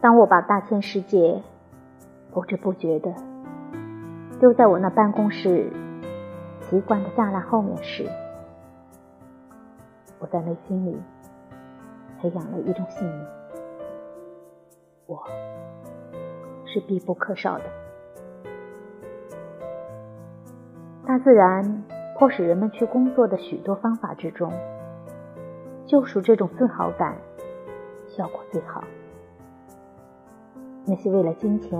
当我把大千世界不知不觉的丢在我那办公室习惯的栅栏后面时，我在内心里培养了一种信念：我是必不可少的。大自然迫使人们去工作的许多方法之中，救赎这种自豪感效果最好。那些为了金钱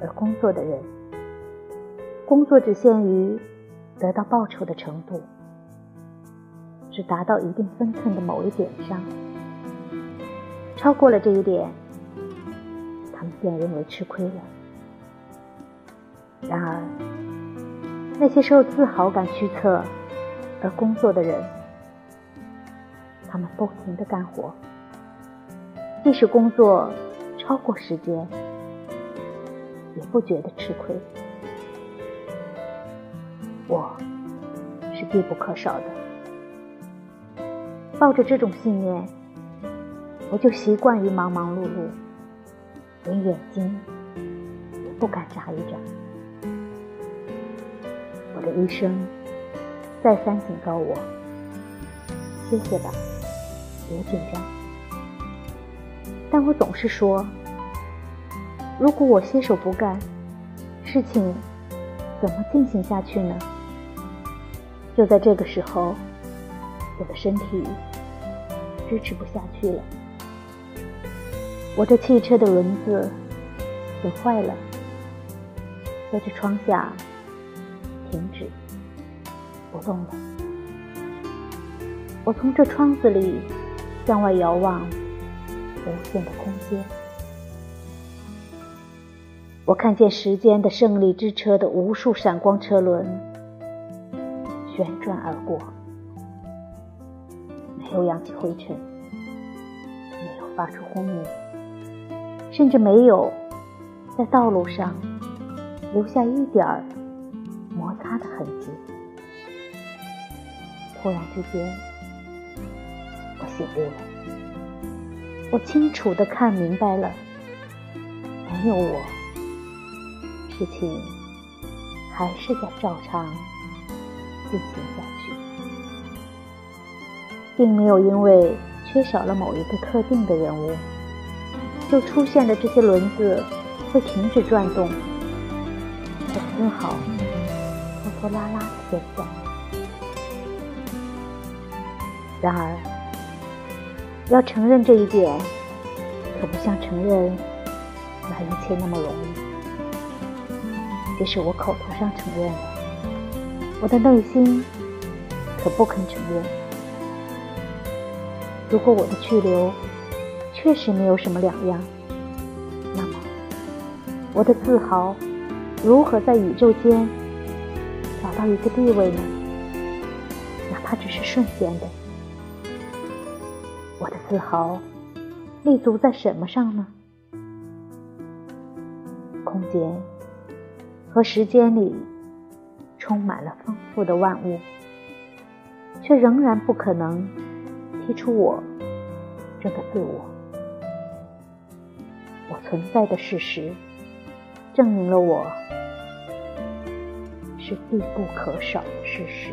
而工作的人，工作只限于得到报酬的程度，只达到一定分寸的某一点上，超过了这一点，他们便认为吃亏了。然而，那些受自豪感驱策而工作的人，他们不停的干活，即使工作。超过时间，也不觉得吃亏。我是必不可少的。抱着这种信念，我就习惯于忙忙碌碌，连眼睛也不敢眨一眨。我的医生再三警告我：歇歇吧，别紧张。但我总是说。如果我歇手不干，事情怎么进行下去呢？就在这个时候，我的身体支持不下去了，我这汽车的轮子损坏了，在这窗下停止不动了。我从这窗子里向外遥望，无限的空间。我看见时间的胜利之车的无数闪光车轮旋转而过，没有扬起灰尘，没有发出轰鸣，甚至没有在道路上留下一点儿摩擦的痕迹。突然之间，我醒悟了，我清楚的看明白了，没有我。事情还是在照常进行下去，并没有因为缺少了某一个特定的人物，就出现的这些轮子会停止转动，或丝毫拖拖拉拉的现象。然而，要承认这一点，可不像承认那一切那么容易。即使我口头上承认了，我的内心可不肯承认。如果我的去留确实没有什么两样，那么我的自豪如何在宇宙间找到一个地位呢？哪怕只是瞬间的，我的自豪立足在什么上呢？空间。和时间里充满了丰富的万物，却仍然不可能踢出我这个自我。我存在的事实，证明了我是必不可少的事实。